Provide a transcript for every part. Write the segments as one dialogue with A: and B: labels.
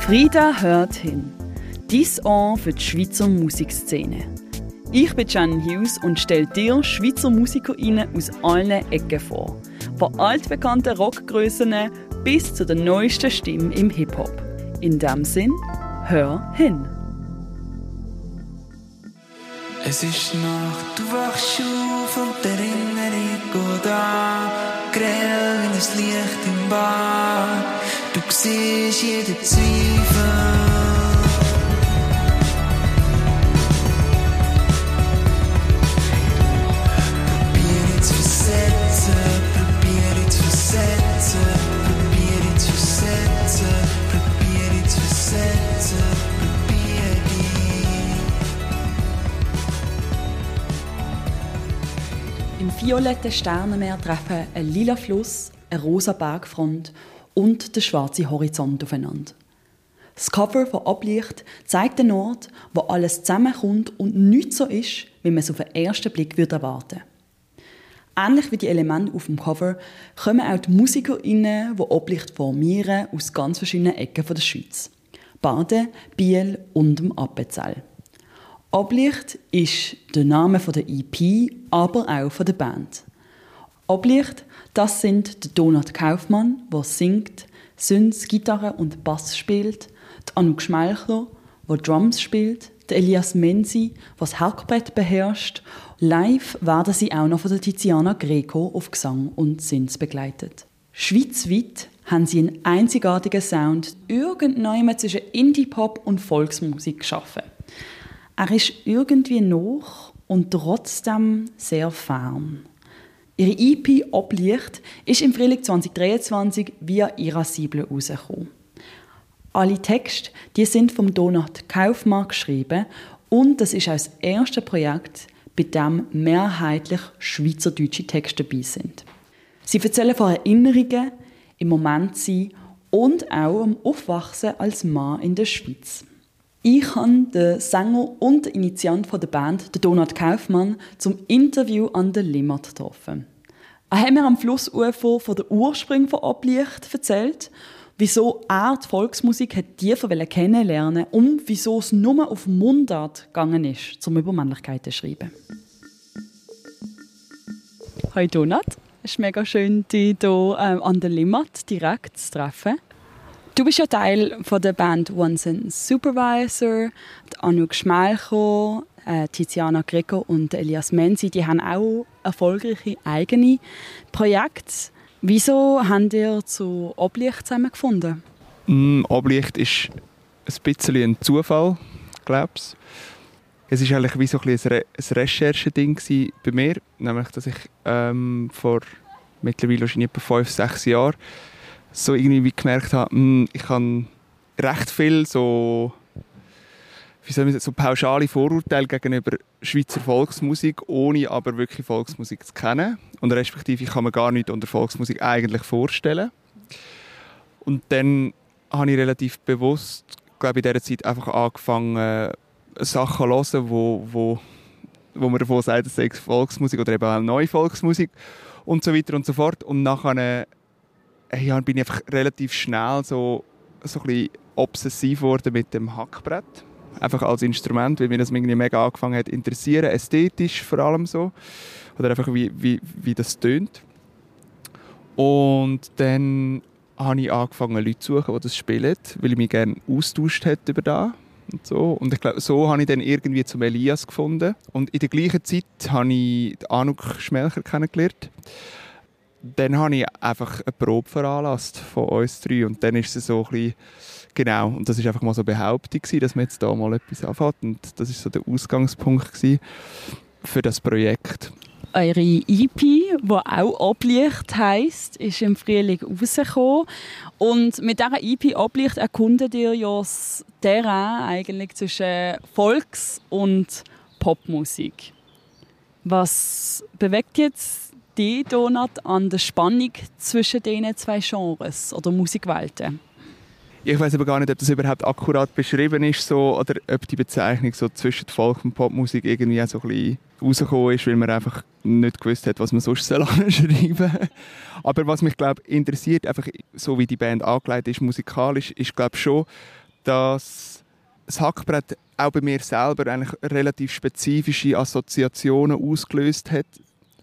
A: Frieda hört hin. Dies Ohr für die Schweizer Musikszene. Ich bin Jan Hughes und stelle dir Schweizer MusikerInnen aus allen Ecken vor. Von altbekannten Rockgrößen bis zu der neuesten Stimme im Hip-Hop. In dem Sinn, hör hin.
B: Es ist Nacht, du wachst auf und die Erinnerung geht an. Grell wie das Licht im Bad. Du siehst jeden Zweifel.
A: violetten Sternenmeer treffen ein lila Fluss, eine rosa Bergfront und der schwarze Horizont aufeinander. Das Cover von Ablicht zeigt den Ort, wo alles zusammenkommt und nichts so ist, wie man es auf den ersten Blick würde erwarten Ähnlich wie die Elemente auf dem Cover kommen auch die MusikerInnen, die Oblicht formieren, aus ganz verschiedenen Ecken der Schweiz. Baden, Biel und dem Appenzell. Oblicht ist der Name der EP, aber auch der Band. Oblicht, das sind der Donat Kaufmann, der singt, Synths, Gitarre und Bass spielt, der Anu Schmelchler, der Drums spielt, der Elias Menzi, das Hackbrett beherrscht. Live werden sie auch noch von der Tiziana Greco auf Gesang und Synths begleitet. Schweizweit haben sie einen einzigartigen Sound, irgendwann zwischen Indie-Pop und Volksmusik geschaffen. Er ist irgendwie noch und trotzdem sehr fern. Ihre EP Oblicht ist im Frühling 2023 via Irascible herausgekommen. Alle Texte die sind vom Donat Kaufmann geschrieben und das ist auch das erste Projekt, bei dem mehrheitlich schweizerdeutsche Texte dabei sind. Sie erzählen von Erinnerungen, im Moment sein und auch am Aufwachsen als Mann in der Schweiz. Ich habe den Sänger und Initiant der Band, den Donat Kaufmann, zum Interview an der Limmat getroffen. Er hat mir am Flussufer von der Ursprung von Ablicht erzählt, wieso er die Volksmusik hat tiefer kennenlernen und wieso es nur auf Mundart gegangen ist, zum über Männlichkeiten zu schreiben. Hi Donat, es ist mega schön, dich hier ähm, an der Limmat direkt zu treffen. Du bist ja Teil von der Band Once and Supervisor, Anouk Schmelcho, äh, Tiziana Greco und Elias Menzi, die haben auch erfolgreiche eigene Projekte. Wieso haben ihr zu Oblicht zusammengefunden?
C: Mm, Oblicht ist ein bisschen ein Zufall, glaube ich. Es war eigentlich wie so ein, ein Rechercheding bei mir, nämlich dass ich ähm, vor mittlerweile wahrscheinlich etwa fünf, sechs Jahren so irgendwie gemerkt habe, hm, ich habe recht viel so wie soll sagen, so pauschale Vorurteile gegenüber Schweizer Volksmusik, ohne aber wirklich Volksmusik zu kennen. Und respektive ich kann mir gar nicht unter Volksmusik eigentlich vorstellen. Und dann habe ich relativ bewusst, glaube ich, in dieser Zeit einfach angefangen, Sachen zu hören, wo, wo, wo man davon sagt, es sei Volksmusik oder eben auch neue Volksmusik und so weiter und so fort. Und nachher ja, bin ich einfach relativ schnell so, so ein obsessiv geworden mit dem Hackbrett. Einfach als Instrument, weil mir das irgendwie mega angefangen hat interessieren, ästhetisch vor allem so. Oder einfach wie, wie, wie das tönt. Und dann habe ich angefangen, Leute zu suchen, die das spielen, weil ich mich gerne austauscht hätte über das. Und, so. und ich glaube, so habe ich dann irgendwie zum Elias gefunden. Und in der gleichen Zeit habe ich Anuk Schmelcher kennengelernt dann habe ich einfach eine Probe veranlasst von uns drei und dann ist es so ein bisschen, genau, und das ist einfach mal so Behauptung gewesen, dass man jetzt da mal etwas anfängt und das ist so der Ausgangspunkt gewesen für das Projekt.
A: Eure EP, die auch «Ablicht» heisst, ist im Frühling rausgekommen. Und mit dieser EP «Ablicht» erkundet ihr ja das Terrain eigentlich zwischen Volks- und Popmusik. Was bewegt jetzt die Donut an der Spannung zwischen diesen zwei Genres oder Musikwelten?
C: Ich weiß aber gar nicht, ob das überhaupt akkurat beschrieben ist so, oder ob die Bezeichnung so zwischen Folk- und Popmusik irgendwie so rausgekommen ist, weil man einfach nicht gewusst hat, was man sonst schreiben soll. Aber was mich glaube interessiert, einfach so wie die Band angelegt ist musikalisch, ist glaube schon, dass das Hackbrett auch bei mir selber eigentlich relativ spezifische Assoziationen ausgelöst hat,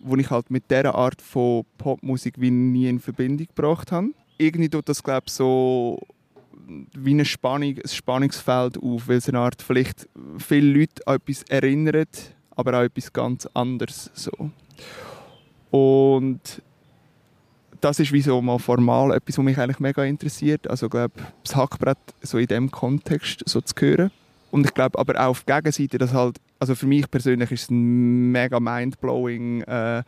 C: wo ich halt mit dieser Art von Popmusik wie nie in Verbindung gebracht habe. Irgendwie tut das glaube so wie eine Spannung, ein Spannungsfeld auf, weil es eine Art vielleicht viele Leute an etwas erinnert, aber auch etwas ganz anderes. So. Und das ist wie so mal formal etwas, was mich eigentlich mega interessiert. Also glaube das Hackbrett so in dem Kontext so zu hören. Und ich glaube aber auch auf der Gegenseite, dass halt, also für mich persönlich ist es ein mega mindblowing äh,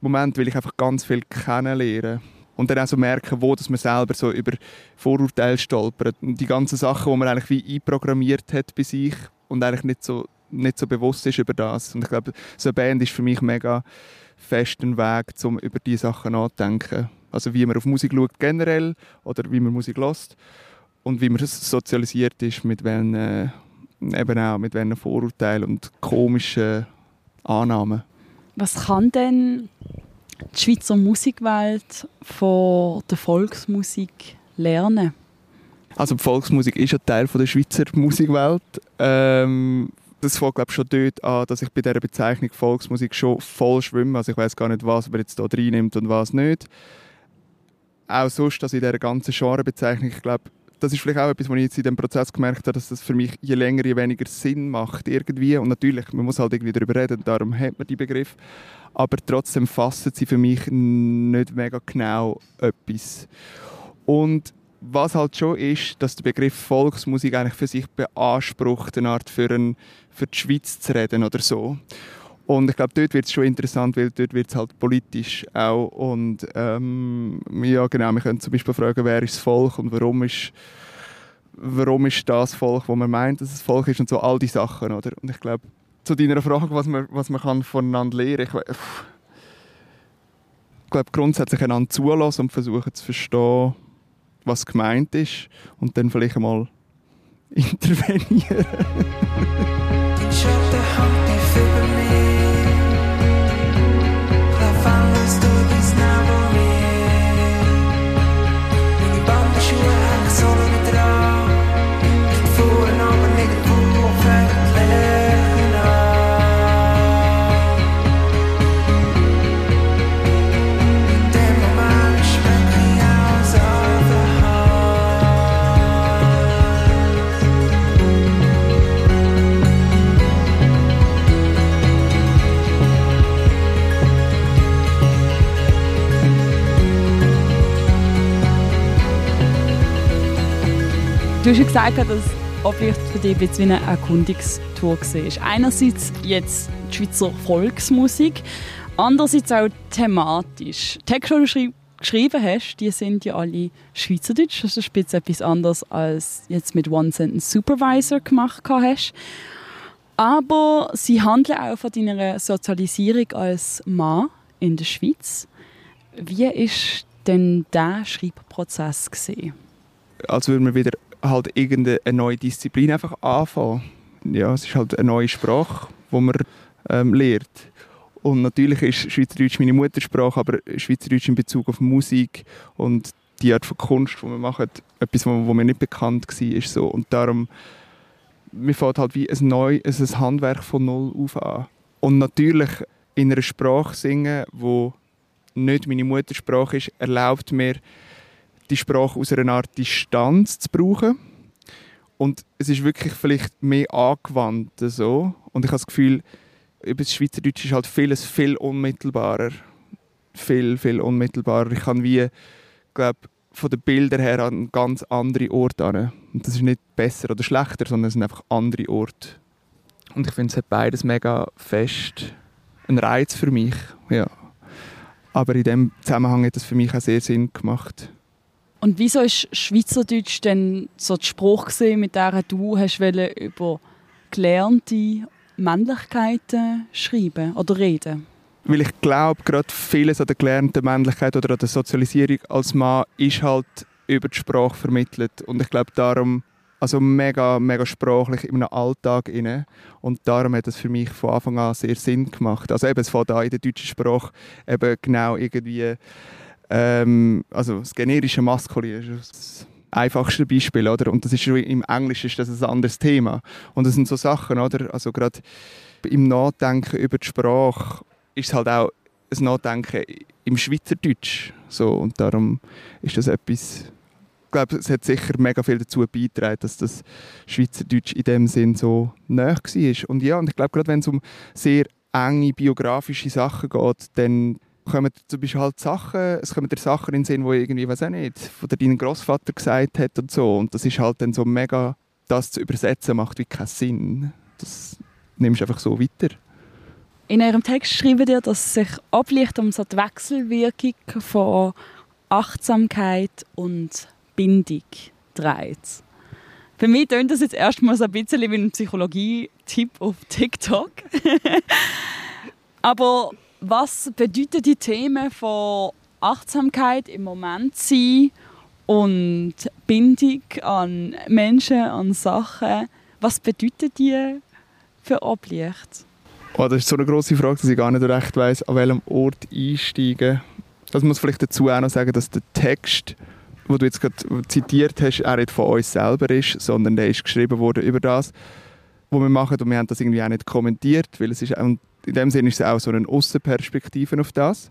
C: Moment, weil ich einfach ganz viel kennenlerne und dann auch so merken, wo dass man selber so über Vorurteile stolpert. Und die ganzen Sachen, die man eigentlich wie einprogrammiert hat bei sich und eigentlich nicht so, nicht so bewusst ist über das. Und ich glaube, so eine Band ist für mich mega fest ein Weg, um über diese Sachen nachzudenken. Also wie man auf Musik schaut generell oder wie man Musik lässt und wie man sozialisiert ist, mit welchen, äh, eben auch mit welchen Vorurteilen und komischen Annahmen.
A: Was kann denn die Schweizer Musikwelt von der Volksmusik lernen?
C: Also die Volksmusik ist ein Teil der Schweizer Musikwelt. Ähm, das fängt glaube schon dort an, dass ich bei dieser Bezeichnung Volksmusik schon voll schwimme. Also ich weiß gar nicht, was man jetzt hier reinnimmt und was nicht. Auch sonst, dass in dieser ganzen Genrebezeichnung, ich glaube, das ist vielleicht auch etwas, was ich jetzt in diesem Prozess gemerkt habe, dass das für mich je länger, je weniger Sinn macht irgendwie. Und natürlich, man muss halt irgendwie darüber reden, darum hat man die Begriff aber trotzdem fassen sie für mich nicht mega genau etwas. Und was halt schon ist, dass der Begriff Volksmusik eigentlich für sich beansprucht, eine Art für, ein, für die Schweiz zu reden oder so. Und ich glaube, dort wird es schon interessant, weil dort wird es halt politisch auch. Und ähm, ja, genau, wir können zum Beispiel fragen, wer ist das Volk und warum ist, warum ist das Volk, wo man meint, dass es Volk ist und so all die Sachen, oder? Und ich glaube, zu deiner Frage, was man, was man kann voneinander lernen kann. Ich, ich glaube, grundsätzlich einander zulassen und versuchen zu verstehen, was gemeint ist und dann vielleicht einmal intervenieren.
A: Du hast ja gesagt, dass Objekt für dich jetzt wie eine Erkundungstour war. Einerseits jetzt die Schweizer Volksmusik, andererseits auch thematisch. Die Texte, die du geschrieben hast, die sind ja alle schweizerdeutsch. Das ist jetzt etwas anderes, als jetzt mit One Sentence Supervisor gemacht hast. Aber sie handeln auch von deiner Sozialisierung als Mann in der Schweiz. Wie ist denn der Schreibprozess?
C: Als würde man wieder halt irgendeine neue Disziplin einfach anfangen. Ja, es ist halt eine neue Sprache, die man ähm, lernt. Und natürlich ist Schweizerdeutsch meine Muttersprache, aber Schweizerdeutsch in Bezug auf Musik und die Art von Kunst, die wir machen, etwas, wo, mir nicht bekannt war. Ist so. Und darum, mir fällt halt wie ein, neu, ein Handwerk von Null auf an. Und natürlich in einer Sprache singen, die nicht meine Muttersprache ist, erlaubt mir, die Sprache aus einer Art Distanz zu brauchen. Und es ist wirklich vielleicht mehr angewandt. So. Und ich habe das Gefühl, über das Schweizerdeutsch ist halt vieles viel unmittelbarer. Viel, viel unmittelbarer. Ich kann wie, glaube von den Bildern her an ganz anderen Ort an. Und das ist nicht besser oder schlechter, sondern es sind einfach andere Orte. Und ich finde, es hat beides mega fest einen Reiz für mich. Ja. Aber in dem Zusammenhang hat es für mich auch sehr Sinn gemacht.
A: Und wieso ist Schweizerdeutsch denn so die Spruch gesehen, mit der du hast über gelernte Männlichkeiten schreiben oder reden?
C: Weil ich glaube, gerade vieles an der gelernten Männlichkeit oder an der Sozialisierung als Mann ist halt über die Sprache vermittelt. Und ich glaube, darum also mega, mega sprachlich in einem Alltag inne und darum hat es für mich von Anfang an sehr Sinn gemacht. Also eben, es fängt an in der deutschen Sprache eben genau irgendwie, ähm, also das generische Maskulin ist das einfachste Beispiel, oder? Und das ist im Englischen ist das ein anderes Thema. Und das sind so Sachen, oder? Also gerade im Nachdenken über die Sprache ist es halt auch ein Nachdenken im Schweizerdeutsch. So, und darum ist das etwas ich glaube, es hat sicher mega viel dazu beigetragen, dass das Schweizerdeutsch in dem Sinn so nah war. Und ja, und ich glaube, gerade wenn es um sehr enge biografische Sachen geht, dann kommen zum Beispiel halt Sachen, es kommen dir Sachen in den Sinn, die irgendwie, weiß auch nicht, von deinem Großvater gesagt hat und so. Und das ist halt dann so mega, das zu übersetzen macht wie keinen Sinn. Das nimmst du einfach so weiter.
A: In eurem Text schreibt ihr, dass sich ablicht um so die Wechselwirkung von Achtsamkeit und Bindung dreht. Für mich tönt das jetzt erstmal so ein bisschen wie ein Psychologie-Tipp auf TikTok. Aber was bedeuten die Themen von Achtsamkeit im Moment sein und Bindung an Menschen, an Sachen? Was bedeuten die für Ablicht?
C: Oh, das ist so eine große Frage, dass ich gar nicht recht weiß, an welchem Ort einsteigen. Das muss vielleicht dazu auch noch sagen, dass der Text wo du jetzt gerade zitiert hast, er nicht von uns selber ist, sondern der ist geschrieben worden über das, was wir machen und wir haben das irgendwie auch nicht kommentiert, weil es ist in dem Sinne ist es auch so eine Außenperspektive auf das.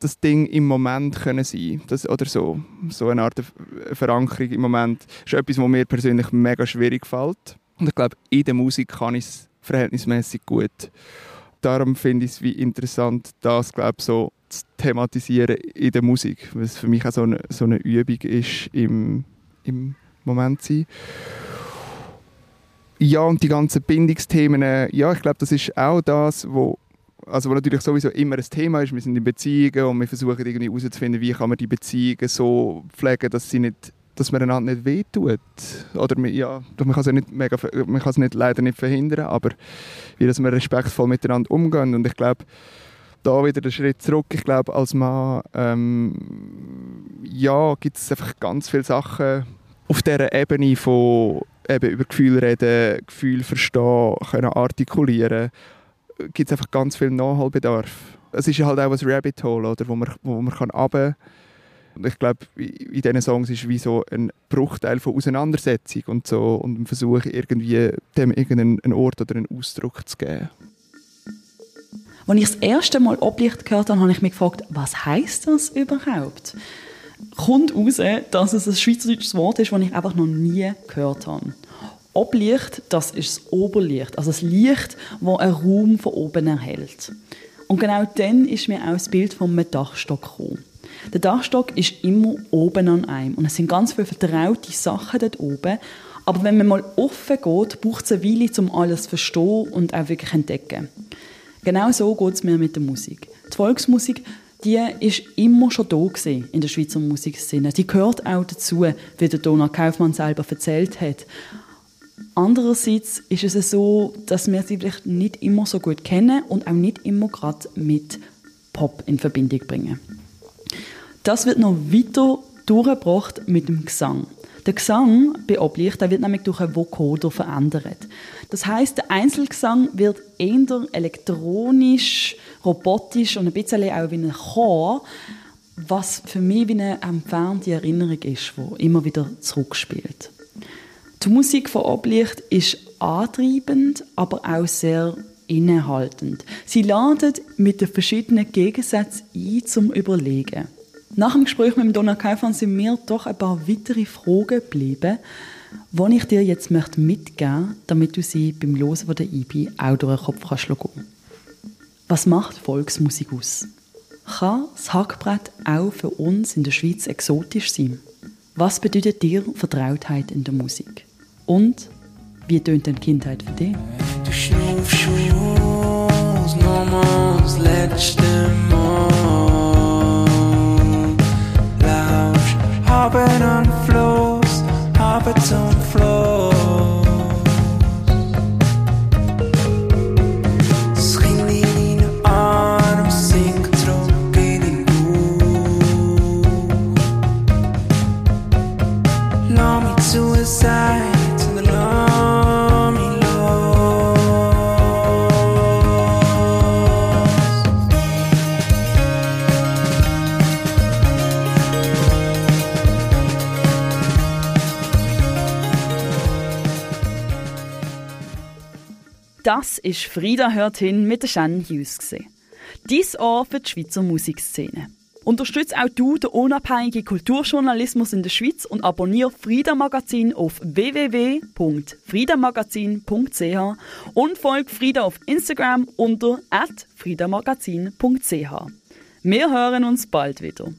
C: Das Ding im Moment können sein das, oder so, so eine Art Verankerung im Moment ist etwas, was mir persönlich mega schwierig fällt. Und ich glaube, in der Musik kann ich es verhältnismäßig gut. Darum finde ich es wie interessant, das glaube so zu thematisieren in der Musik, weil es für mich auch so eine, so eine Übung ist im, im Moment sein. Ja, und die ganzen Bindungsthemen, ja, ich glaube, das ist auch das, wo also wo natürlich sowieso immer ein Thema ist. Wir sind in Beziehungen und wir versuchen irgendwie herauszufinden, wie kann man die Beziehungen so pflegen, dass sie nicht dass man einander nicht wehtut. Oder ja, man kann es ja nicht mega, man kann es nicht, leider nicht verhindern, aber wie dass wir respektvoll miteinander umgehen. Und ich glaube, da wieder den Schritt zurück. Ich glaube, als Mann ähm, ja, gibt es einfach ganz viele Sachen auf dieser Ebene von eben über Gefühle reden, Gefühle verstehen, können artikulieren, gibt es einfach ganz viel Nachholbedarf. Es ist halt auch ein Rabbit Hole, oder, wo man, wo man kann runter und ich glaube, in diesen Songs ist wie so ein Bruchteil von Auseinandersetzung und so und versuche irgendwie dem irgendeinen Ort oder einen Ausdruck zu geben.
A: Als ich das erste Mal Oblicht gehört habe, habe ich mich gefragt, was heißt das überhaupt? Kommt raus, dass es ein schweizerdeutsches Wort ist, das ich einfach noch nie gehört habe. Oblicht, das ist das Oberlicht, also das Licht, das einen Raum von oben erhält. Und genau dann ist mir auch das Bild vom Dachstock gekommen. Der Dachstock ist immer oben an einem und es sind ganz viele vertraute Sachen dort oben. Aber wenn man mal offen geht, braucht es eine Weile, um alles zu verstehen und auch wirklich entdecken. Genau so geht es mir mit der Musik. Die Volksmusik, die ist immer schon da in der Schweizer Musikszene. Die gehört auch dazu, wie der Donald Kaufmann selber erzählt hat. Andererseits ist es so, dass wir sie vielleicht nicht immer so gut kennen und auch nicht immer gerade mit Pop in Verbindung bringen. Das wird noch weiter durchgebracht mit dem Gesang. Der Gesang bei Oblicht wird nämlich durch einen Vocoder verändert. Das heißt, der Einzelgesang wird eher elektronisch, robotisch und ein bisschen auch wie ein Chor, was für mich wie eine entfernte Erinnerung ist, die immer wieder zurückspielt. Die Musik von Oblicht ist antreibend, aber auch sehr innehaltend. Sie ladet mit den verschiedenen Gegensätzen ein zum Überlegen. Nach dem Gespräch mit Donald Kaufmann sind mir doch ein paar weitere Fragen geblieben, die ich dir jetzt mitgeben möchte, damit du sie beim Losen von der IB auch durch den Kopf kannst gehen. Was macht Volksmusik aus? Kann das Hackbrett auch für uns in der Schweiz exotisch sein? Was bedeutet dir Vertrautheit in der Musik? Und wie tönt denn Kindheit für dich? Du schnaufst nochmal das letzte Mal. Haben einen Fluss, haben Das ist Frieda hört hin mit der Shannon Hughes. gewesen. Dies Ohr für die Schweizer Musikszene. Unterstütze auch du den unabhängigen Kulturjournalismus in der Schweiz und abonniere Frieda Magazin auf www.friedamagazin.ch und folge Frieda auf Instagram unter @friedamagazin.ch. Wir hören uns bald wieder.